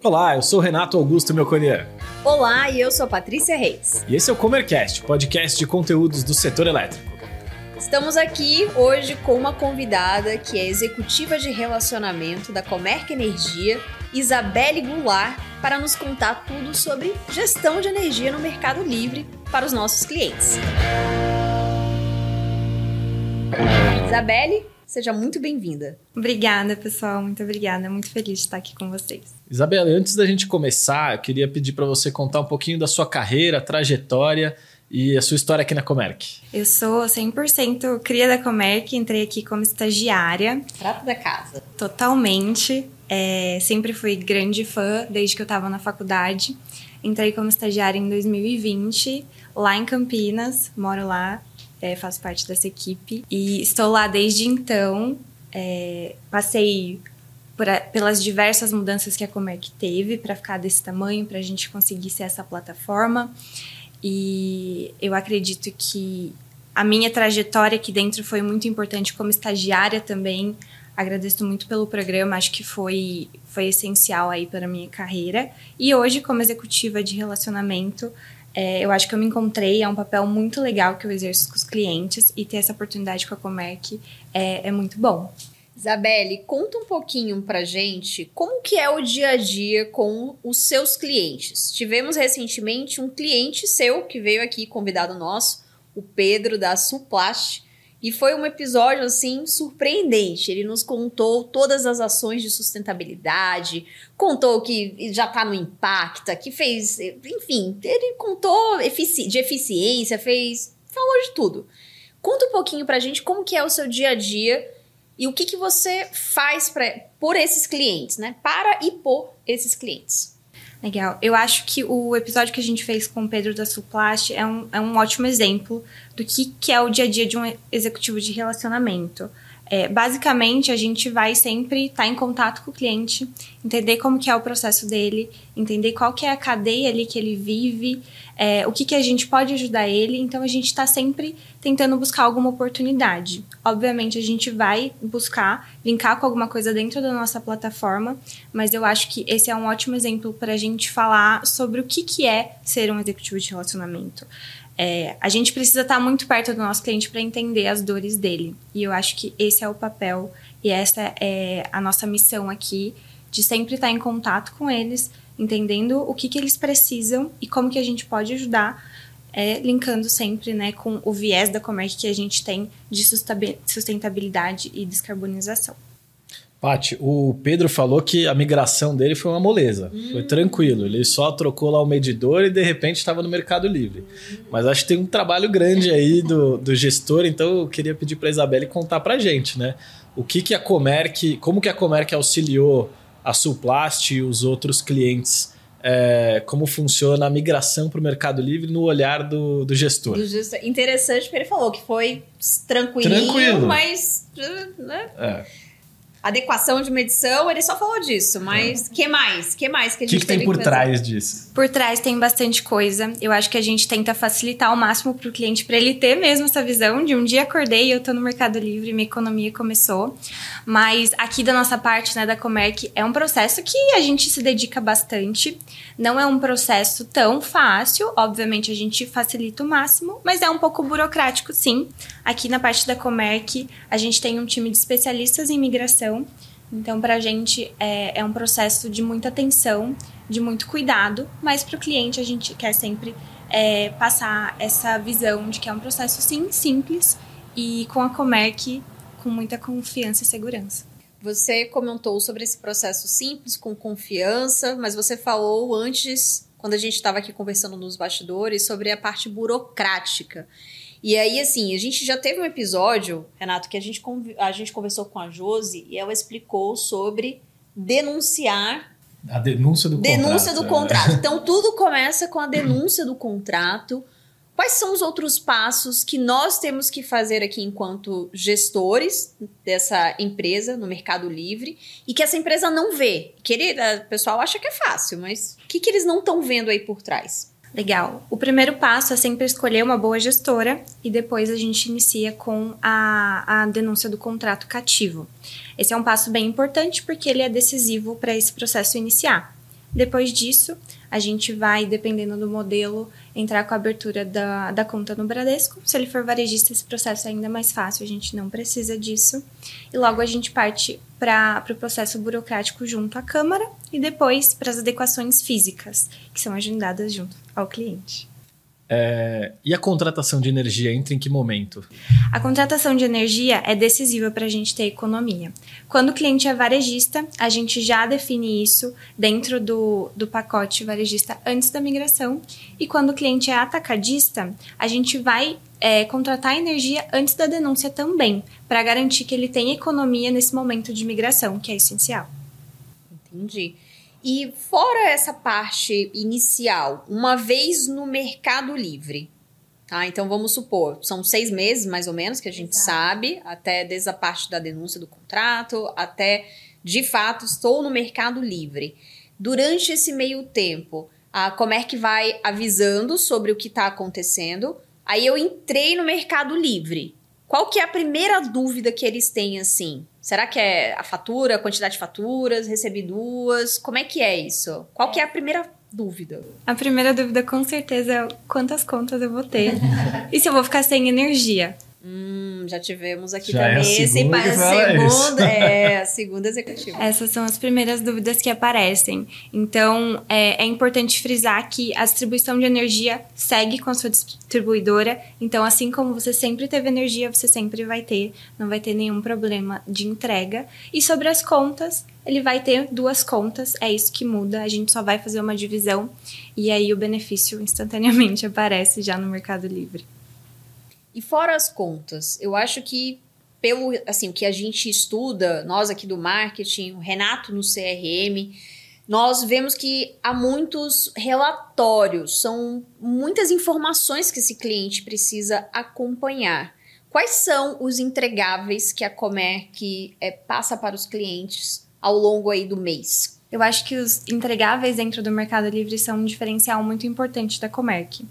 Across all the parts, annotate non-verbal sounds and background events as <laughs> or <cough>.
Olá, eu sou Renato Augusto Melconian. Olá, e eu sou a Patrícia Reis. E esse é o Comercast, podcast de conteúdos do setor elétrico. Estamos aqui hoje com uma convidada que é executiva de relacionamento da Comerc Energia, Isabelle Goulart, para nos contar tudo sobre gestão de energia no Mercado Livre para os nossos clientes. Isabelle, seja muito bem-vinda. Obrigada, pessoal. Muito obrigada. Muito feliz de estar aqui com vocês. Isabelle, antes da gente começar, eu queria pedir para você contar um pouquinho da sua carreira, trajetória e a sua história aqui na Comerc. Eu sou 100% cria da Comerc, entrei aqui como estagiária. Prata da casa. Totalmente. É, sempre fui grande fã desde que eu estava na faculdade. Entrei como estagiária em 2020, lá em Campinas, moro lá, é, faço parte dessa equipe. E estou lá desde então. É, passei a, pelas diversas mudanças que a Comerc teve para ficar desse tamanho, para a gente conseguir ser essa plataforma. E eu acredito que a minha trajetória aqui dentro foi muito importante como estagiária também. Agradeço muito pelo programa, acho que foi, foi essencial aí para a minha carreira. E hoje, como executiva de relacionamento, é, eu acho que eu me encontrei, é um papel muito legal que eu exerço com os clientes e ter essa oportunidade com a Comerc é, é muito bom. Isabelle, conta um pouquinho pra gente como que é o dia a dia com os seus clientes. Tivemos recentemente um cliente seu que veio aqui, convidado nosso, o Pedro da Suplast, e foi um episódio assim surpreendente. Ele nos contou todas as ações de sustentabilidade, contou que já está no Impacta, que fez, enfim, ele contou efici de eficiência, fez, falou de tudo. Conta um pouquinho pra gente como que é o seu dia a dia e o que, que você faz pra, por esses clientes, né? Para e por esses clientes. Legal. Eu acho que o episódio que a gente fez com o Pedro da Suplast é um, é um ótimo exemplo do que, que é o dia a dia de um executivo de relacionamento. É, basicamente, a gente vai sempre estar tá em contato com o cliente, entender como que é o processo dele, entender qual que é a cadeia ali que ele vive, é, o que, que a gente pode ajudar ele. Então, a gente está sempre tentando buscar alguma oportunidade. Obviamente, a gente vai buscar linkar com alguma coisa dentro da nossa plataforma, mas eu acho que esse é um ótimo exemplo para a gente falar sobre o que, que é ser um executivo de relacionamento. É, a gente precisa estar muito perto do nosso cliente para entender as dores dele. E eu acho que esse é o papel e essa é a nossa missão aqui, de sempre estar em contato com eles, entendendo o que, que eles precisam e como que a gente pode ajudar, é, linkando sempre né, com o viés da Comerc que a gente tem de sustentabilidade e descarbonização. Pati, o Pedro falou que a migração dele foi uma moleza, hum. foi tranquilo. Ele só trocou lá o medidor e de repente estava no Mercado Livre. Hum. Mas acho que tem um trabalho grande aí do, do gestor, então eu queria pedir para a Isabelle contar para a gente, né? O que, que a Comerc, como que a Comerc auxiliou a Suplast e os outros clientes é, como funciona a migração para o Mercado Livre no olhar do, do gestor. Do gestor. Interessante porque ele falou que foi tranquilinho, Tranquilo. mas. Né? É adequação de medição, ele só falou disso, mas é. que mais? Que mais que a gente que, que tem por que trás disso? Por trás tem bastante coisa. Eu acho que a gente tenta facilitar ao máximo para o cliente para ele ter mesmo essa visão de um dia acordei, eu estou no Mercado Livre, minha economia começou. Mas aqui da nossa parte, né, da Comerc, é um processo que a gente se dedica bastante. Não é um processo tão fácil, obviamente a gente facilita o máximo, mas é um pouco burocrático, sim. Aqui na parte da Comerc, a gente tem um time de especialistas em Então, para a gente é, é, um processo de muita atenção, de muito cuidado, mas para o cliente a gente quer sempre é, passar essa visão de que é um processo, sim, simples e com a Comerc com muita confiança e segurança. Você comentou sobre esse processo simples, com confiança, mas você falou antes, quando a gente estava aqui conversando nos bastidores, sobre a parte burocrática. E aí, assim, a gente já teve um episódio, Renato, que a gente, a gente conversou com a Josi e ela explicou sobre denunciar. A denúncia do denúncia contrato. Denúncia do contrato. É. Então, tudo começa com a denúncia do contrato. Quais são os outros passos que nós temos que fazer aqui enquanto gestores dessa empresa no Mercado Livre e que essa empresa não vê? Que ele, o pessoal acha que é fácil, mas o que, que eles não estão vendo aí por trás? Legal. O primeiro passo é sempre escolher uma boa gestora e depois a gente inicia com a, a denúncia do contrato cativo. Esse é um passo bem importante porque ele é decisivo para esse processo iniciar. Depois disso, a gente vai, dependendo do modelo, entrar com a abertura da, da conta no Bradesco. Se ele for varejista, esse processo é ainda mais fácil, a gente não precisa disso. E logo a gente parte para o pro processo burocrático junto à Câmara e depois para as adequações físicas, que são agendadas junto ao cliente. É, e a contratação de energia entra em que momento? A contratação de energia é decisiva para a gente ter economia. Quando o cliente é varejista, a gente já define isso dentro do, do pacote varejista antes da migração. E quando o cliente é atacadista, a gente vai é, contratar energia antes da denúncia também, para garantir que ele tem economia nesse momento de migração, que é essencial. Entendi. E fora essa parte inicial, uma vez no Mercado Livre, tá? Então vamos supor, são seis meses mais ou menos que a gente Exato. sabe, até desde a parte da denúncia do contrato, até de fato estou no Mercado Livre. Durante esse meio tempo, a Comerc vai avisando sobre o que está acontecendo. Aí eu entrei no Mercado Livre. Qual que é a primeira dúvida que eles têm assim? Será que é a fatura, a quantidade de faturas, recebi duas? Como é que é isso? Qual que é a primeira dúvida? A primeira dúvida com certeza é quantas contas eu vou ter e se eu vou ficar sem energia. Hum, já tivemos aqui já também é esse segunda, segunda, é, a <laughs> segunda executiva. Essas são as primeiras dúvidas que aparecem. Então, é, é, importante frisar que a distribuição de energia segue com a sua distribuidora. Então, assim como você sempre teve energia, você sempre vai ter, não vai ter nenhum problema de entrega. E sobre as contas, ele vai ter duas contas, é isso que muda. A gente só vai fazer uma divisão e aí o benefício instantaneamente <laughs> aparece já no Mercado Livre. E fora as contas, eu acho que pelo assim, o que a gente estuda, nós aqui do marketing, o Renato no CRM, nós vemos que há muitos relatórios, são muitas informações que esse cliente precisa acompanhar. Quais são os entregáveis que a Comerc é, passa para os clientes ao longo aí do mês? Eu acho que os entregáveis dentro do Mercado Livre são um diferencial muito importante da Comerc.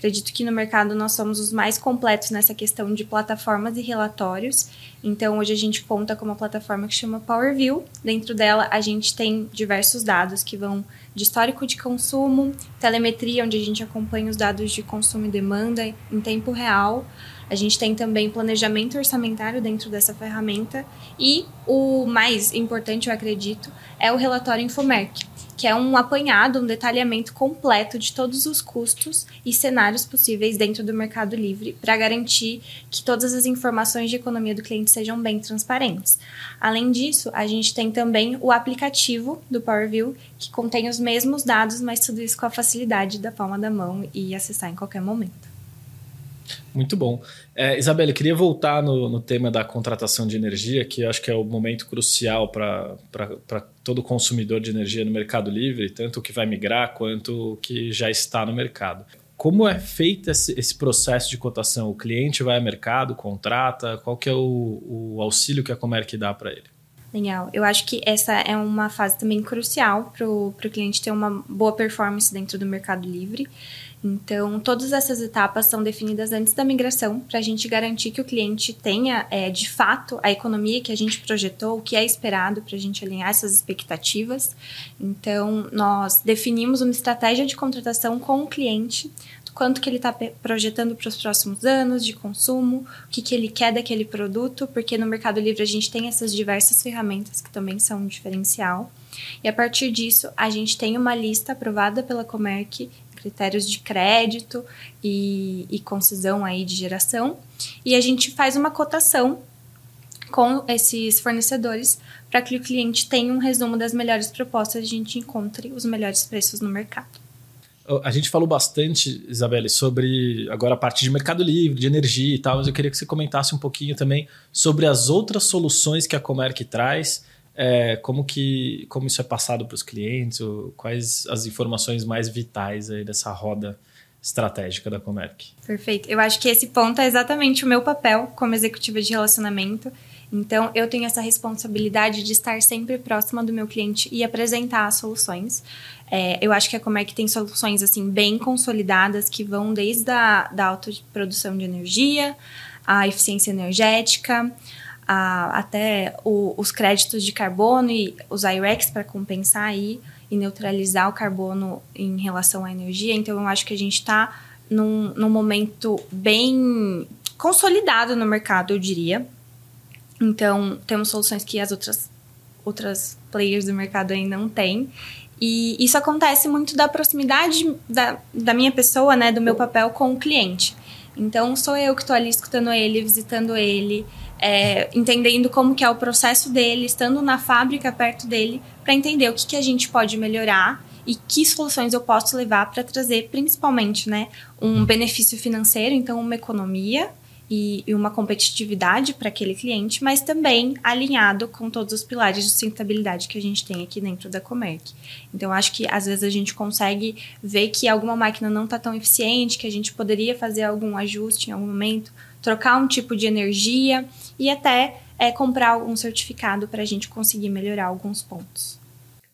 Acredito que no mercado nós somos os mais completos nessa questão de plataformas e relatórios. Então, hoje a gente conta com uma plataforma que chama PowerView. Dentro dela, a gente tem diversos dados que vão de histórico de consumo, telemetria, onde a gente acompanha os dados de consumo e demanda em tempo real. A gente tem também planejamento orçamentário dentro dessa ferramenta. E o mais importante, eu acredito, é o relatório Infomerc, que é um apanhado, um detalhamento completo de todos os custos e cenários possíveis dentro do Mercado Livre para garantir que todas as informações de economia do cliente sejam bem transparentes. Além disso, a gente tem também o aplicativo do PowerView, que contém os mesmos dados, mas tudo isso com a facilidade da palma da mão e acessar em qualquer momento. Muito bom. É, Isabelle, queria voltar no, no, tema da contratação de energia, que acho que é o momento crucial para todo consumidor de energia no Mercado Livre, tanto o que vai migrar quanto o que já está no mercado. Como é feito esse, esse processo de cotação? O cliente vai ao mercado, contrata? Qual que é o, o auxílio que a Comerc dá para ele? Legal. Eu acho que essa é uma fase também crucial para o cliente ter uma boa performance dentro do Mercado Livre. Então, todas essas etapas são definidas antes da migração, para a gente garantir que o cliente tenha, é, de fato, a economia que a gente projetou, o que é esperado, para a gente alinhar essas expectativas. Então, nós definimos uma estratégia de contratação com o cliente, quanto que ele está projetando para os próximos anos de consumo, o que, que ele quer daquele produto, porque no Mercado Livre a gente tem essas diversas ferramentas que também são um diferencial. E a partir disso, a gente tem uma lista aprovada pela Comerc critérios de crédito e, e concisão aí de geração. E a gente faz uma cotação com esses fornecedores para que o cliente tenha um resumo das melhores propostas e a gente encontre os melhores preços no mercado. A gente falou bastante, Isabelle, sobre agora a parte de mercado livre, de energia e tal, mas eu queria que você comentasse um pouquinho também sobre as outras soluções que a Comerc traz é, como que como isso é passado para os clientes, ou quais as informações mais vitais aí dessa roda estratégica da Comerc. Perfeito. Eu acho que esse ponto é exatamente o meu papel como executiva de relacionamento. Então, eu tenho essa responsabilidade de estar sempre próxima do meu cliente e apresentar as soluções. É, eu acho que a Comerc tem soluções assim bem consolidadas que vão desde a da autoprodução de energia, a eficiência energética, a, até o, os créditos de carbono e os IREX para compensar aí. e neutralizar o carbono em relação à energia. Então, eu acho que a gente está num, num momento bem consolidado no mercado, eu diria. Então, temos soluções que as outras, outras players do mercado ainda não têm. E isso acontece muito da proximidade da, da minha pessoa, né, do meu papel com o cliente. Então, sou eu que estou ali escutando ele, visitando ele, é, entendendo como que é o processo dele, estando na fábrica perto dele, para entender o que, que a gente pode melhorar e que soluções eu posso levar para trazer, principalmente, né, um benefício financeiro, então uma economia e, e uma competitividade para aquele cliente, mas também alinhado com todos os pilares de sustentabilidade que a gente tem aqui dentro da Comerc. Então, acho que às vezes a gente consegue ver que alguma máquina não está tão eficiente, que a gente poderia fazer algum ajuste em algum momento, trocar um tipo de energia e até é, comprar algum certificado para a gente conseguir melhorar alguns pontos.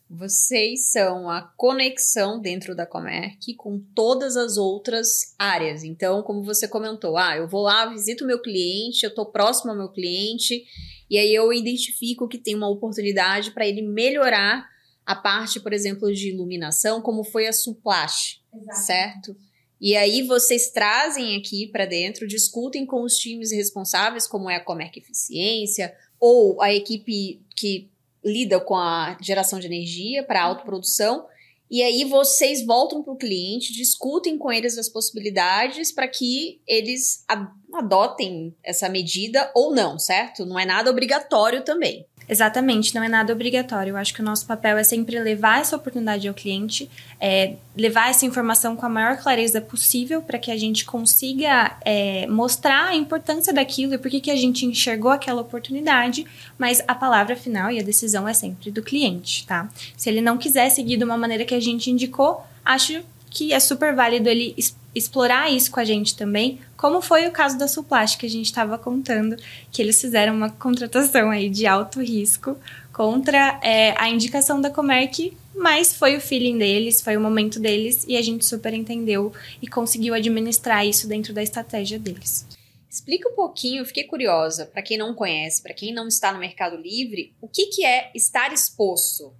Vocês são a conexão dentro da Comerc com todas as outras áreas. Então, como você comentou, ah, eu vou lá, visito o meu cliente, eu estou próximo ao meu cliente, e aí eu identifico que tem uma oportunidade para ele melhorar a parte, por exemplo, de iluminação, como foi a Suplash, Exato. certo? E aí vocês trazem aqui para dentro, discutem com os times responsáveis, como é a Comerc Eficiência, ou a equipe que lida com a geração de energia para autoprodução. E aí vocês voltam para o cliente, discutem com eles as possibilidades para que eles adotem essa medida ou não, certo? Não é nada obrigatório também. Exatamente, não é nada obrigatório. Eu acho que o nosso papel é sempre levar essa oportunidade ao cliente, é, levar essa informação com a maior clareza possível para que a gente consiga é, mostrar a importância daquilo e por que a gente enxergou aquela oportunidade, mas a palavra final e a decisão é sempre do cliente, tá? Se ele não quiser seguir de uma maneira que a gente indicou, acho que é super válido ele explorar isso com a gente também, como foi o caso da Suplast que a gente estava contando, que eles fizeram uma contratação aí de alto risco contra é, a indicação da Comerc, mas foi o feeling deles, foi o momento deles e a gente super entendeu e conseguiu administrar isso dentro da estratégia deles. Explica um pouquinho, fiquei curiosa, para quem não conhece, para quem não está no Mercado Livre, o que, que é estar exposto?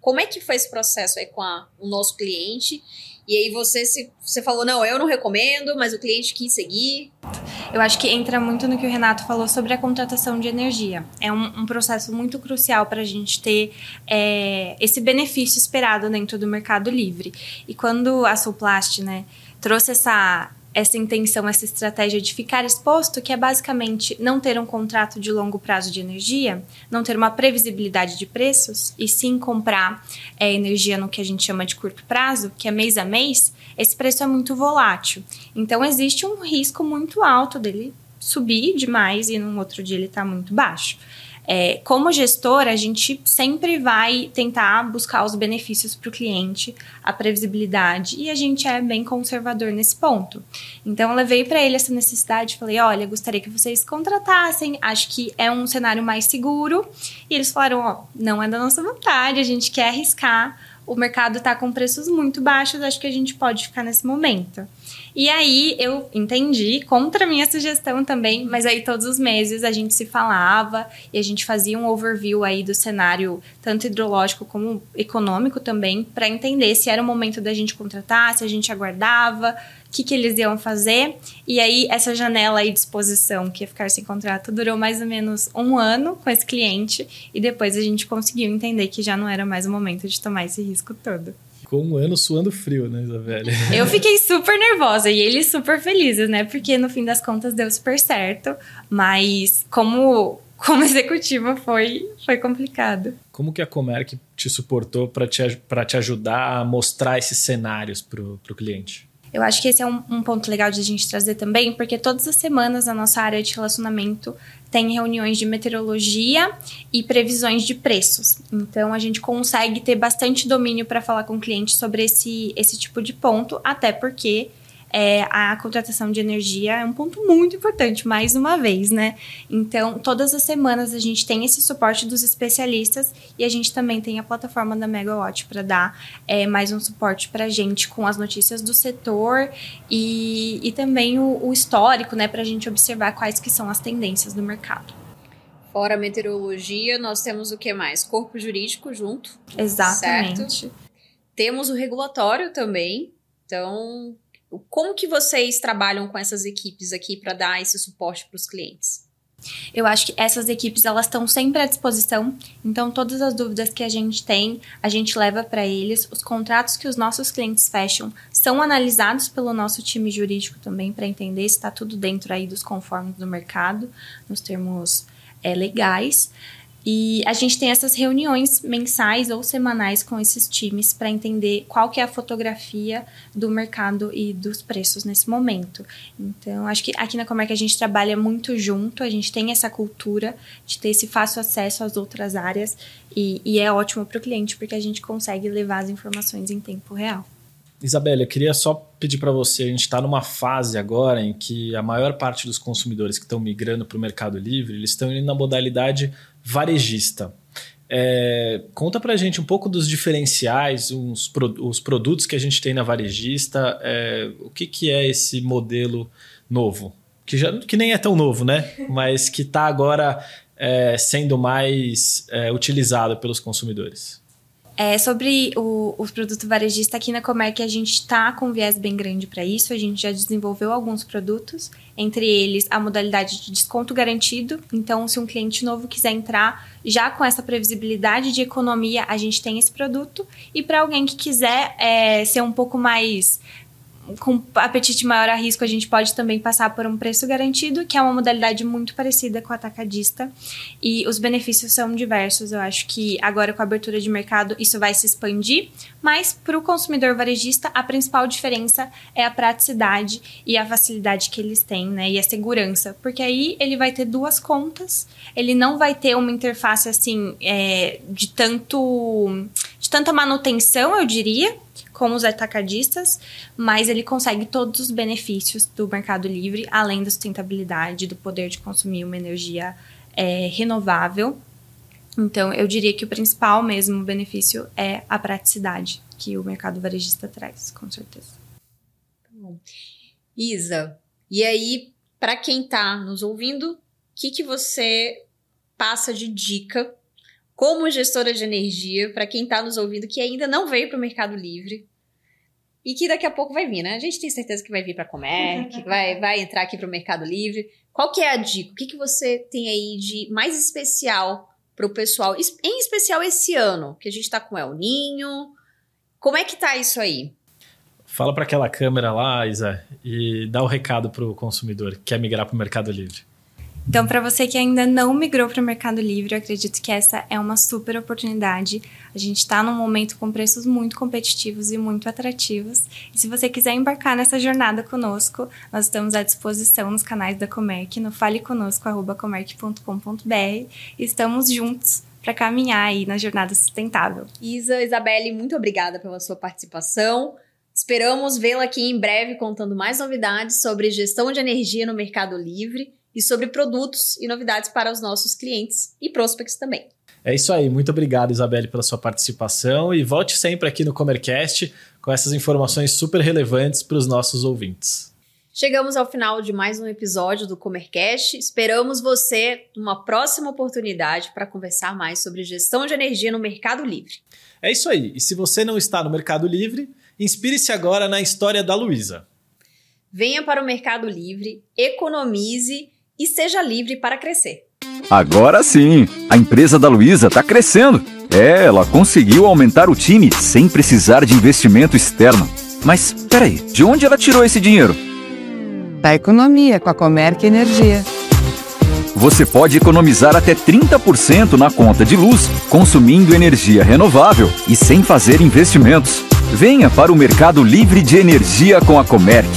Como é que foi esse processo aí com a, o nosso cliente e aí você se você falou, não, eu não recomendo, mas o cliente quis seguir. Eu acho que entra muito no que o Renato falou sobre a contratação de energia. É um, um processo muito crucial para a gente ter é, esse benefício esperado dentro do mercado livre. E quando a Soplast, né, trouxe essa essa intenção, essa estratégia de ficar exposto, que é basicamente não ter um contrato de longo prazo de energia, não ter uma previsibilidade de preços, e sim comprar é, energia no que a gente chama de curto prazo, que é mês a mês, esse preço é muito volátil. Então, existe um risco muito alto dele subir demais e no outro dia ele está muito baixo. É, como gestor, a gente sempre vai tentar buscar os benefícios para o cliente, a previsibilidade, e a gente é bem conservador nesse ponto. Então, eu levei para ele essa necessidade, falei: olha, gostaria que vocês contratassem, acho que é um cenário mais seguro. E eles falaram: ó, não é da nossa vontade, a gente quer arriscar, o mercado está com preços muito baixos, acho que a gente pode ficar nesse momento. E aí eu entendi, contra a minha sugestão também, mas aí todos os meses a gente se falava e a gente fazia um overview aí do cenário, tanto hidrológico como econômico também, para entender se era o momento da gente contratar, se a gente aguardava, o que, que eles iam fazer. E aí, essa janela aí de exposição, que ia ficar sem contrato, durou mais ou menos um ano com esse cliente. E depois a gente conseguiu entender que já não era mais o momento de tomar esse risco todo. Ficou um ano suando frio, né, Isabelle? <laughs> Eu fiquei <laughs> super nervosa e eles super felizes, né? Porque no fim das contas deu super certo. Mas como, como executiva foi, foi complicado. Como que a Comerc te suportou para te, te ajudar a mostrar esses cenários para o cliente? Eu acho que esse é um, um, ponto legal de a gente trazer também, porque todas as semanas a nossa área de relacionamento tem reuniões de meteorologia e previsões de preços. Então a gente consegue ter bastante domínio para falar com o cliente sobre esse, esse tipo de ponto, até porque é, a contratação de energia é um ponto muito importante, mais uma vez, né? Então, todas as semanas a gente tem esse suporte dos especialistas e a gente também tem a plataforma da Megawatt para dar é, mais um suporte para a gente com as notícias do setor e, e também o, o histórico, né? Para a gente observar quais que são as tendências do mercado. Fora a meteorologia, nós temos o que mais? Corpo jurídico junto. Exatamente. Certo? Temos o regulatório também. Então, como que vocês trabalham com essas equipes aqui para dar esse suporte para os clientes? Eu acho que essas equipes elas estão sempre à disposição. Então todas as dúvidas que a gente tem, a gente leva para eles. Os contratos que os nossos clientes fecham são analisados pelo nosso time jurídico também para entender se está tudo dentro aí dos conformes do mercado, nos termos é, legais. E a gente tem essas reuniões mensais ou semanais com esses times para entender qual que é a fotografia do mercado e dos preços nesse momento. Então, acho que aqui na Comerc a gente trabalha muito junto, a gente tem essa cultura de ter esse fácil acesso às outras áreas e, e é ótimo para o cliente porque a gente consegue levar as informações em tempo real. Isabela, eu queria só pedir para você, a gente está numa fase agora em que a maior parte dos consumidores que estão migrando para o Mercado Livre, eles estão indo na modalidade varejista. É, conta pra gente um pouco dos diferenciais, uns, os produtos que a gente tem na varejista, é, o que, que é esse modelo novo? Que, já, que nem é tão novo, né? <laughs> Mas que está agora é, sendo mais é, utilizado pelos consumidores. É, sobre o, o produto varejista aqui na Comerc, a gente está com um viés bem grande para isso. A gente já desenvolveu alguns produtos, entre eles a modalidade de desconto garantido. Então, se um cliente novo quiser entrar já com essa previsibilidade de economia, a gente tem esse produto. E para alguém que quiser é, ser um pouco mais com apetite maior a risco, a gente pode também passar por um preço garantido, que é uma modalidade muito parecida com a atacadista. E os benefícios são diversos. Eu acho que agora, com a abertura de mercado, isso vai se expandir. Mas, para o consumidor varejista, a principal diferença é a praticidade e a facilidade que eles têm, né? E a segurança. Porque aí ele vai ter duas contas, ele não vai ter uma interface assim é, de tanto. de tanta manutenção, eu diria como os atacadistas, mas ele consegue todos os benefícios do Mercado Livre, além da sustentabilidade, do poder de consumir uma energia é, renovável. Então, eu diria que o principal mesmo benefício é a praticidade que o mercado varejista traz, com certeza. Isa, e aí, para quem está nos ouvindo, o que, que você passa de dica como gestora de energia, para quem está nos ouvindo que ainda não veio para o Mercado Livre e que daqui a pouco vai vir, né? A gente tem certeza que vai vir para comer, que <laughs> vai, vai entrar aqui para o Mercado Livre. Qual que é a dica? O que, que você tem aí de mais especial para o pessoal, em especial esse ano, que a gente está com El Ninho? Como é que tá isso aí? Fala para aquela câmera lá, Isa, e dá o um recado para o consumidor que quer migrar para o Mercado Livre. Então, para você que ainda não migrou para o Mercado Livre, eu acredito que essa é uma super oportunidade. A gente está num momento com preços muito competitivos e muito atrativos. E se você quiser embarcar nessa jornada conosco, nós estamos à disposição nos canais da Comerc, no faleconosco.comerc.com.br estamos juntos para caminhar aí na jornada sustentável. Isa, Isabelle, muito obrigada pela sua participação. Esperamos vê-la aqui em breve contando mais novidades sobre gestão de energia no Mercado Livre e sobre produtos e novidades para os nossos clientes e prospects também. É isso aí. Muito obrigado, Isabelle, pela sua participação e volte sempre aqui no Comercast com essas informações super relevantes para os nossos ouvintes. Chegamos ao final de mais um episódio do Comercast. Esperamos você numa próxima oportunidade para conversar mais sobre gestão de energia no Mercado Livre. É isso aí. E se você não está no Mercado Livre, inspire-se agora na história da Luísa. Venha para o Mercado Livre, economize e seja livre para crescer. Agora sim, a empresa da Luísa está crescendo. É, ela conseguiu aumentar o time sem precisar de investimento externo. Mas peraí, de onde ela tirou esse dinheiro? Da economia com a Comerc Energia. Você pode economizar até 30% na conta de luz, consumindo energia renovável e sem fazer investimentos. Venha para o mercado livre de energia com a Comerc.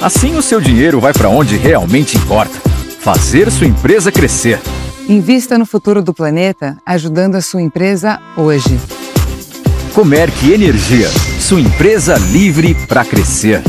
Assim o seu dinheiro vai para onde realmente importa fazer sua empresa crescer. Invista no futuro do planeta, ajudando a sua empresa hoje. Comerc Energia, sua empresa livre para crescer.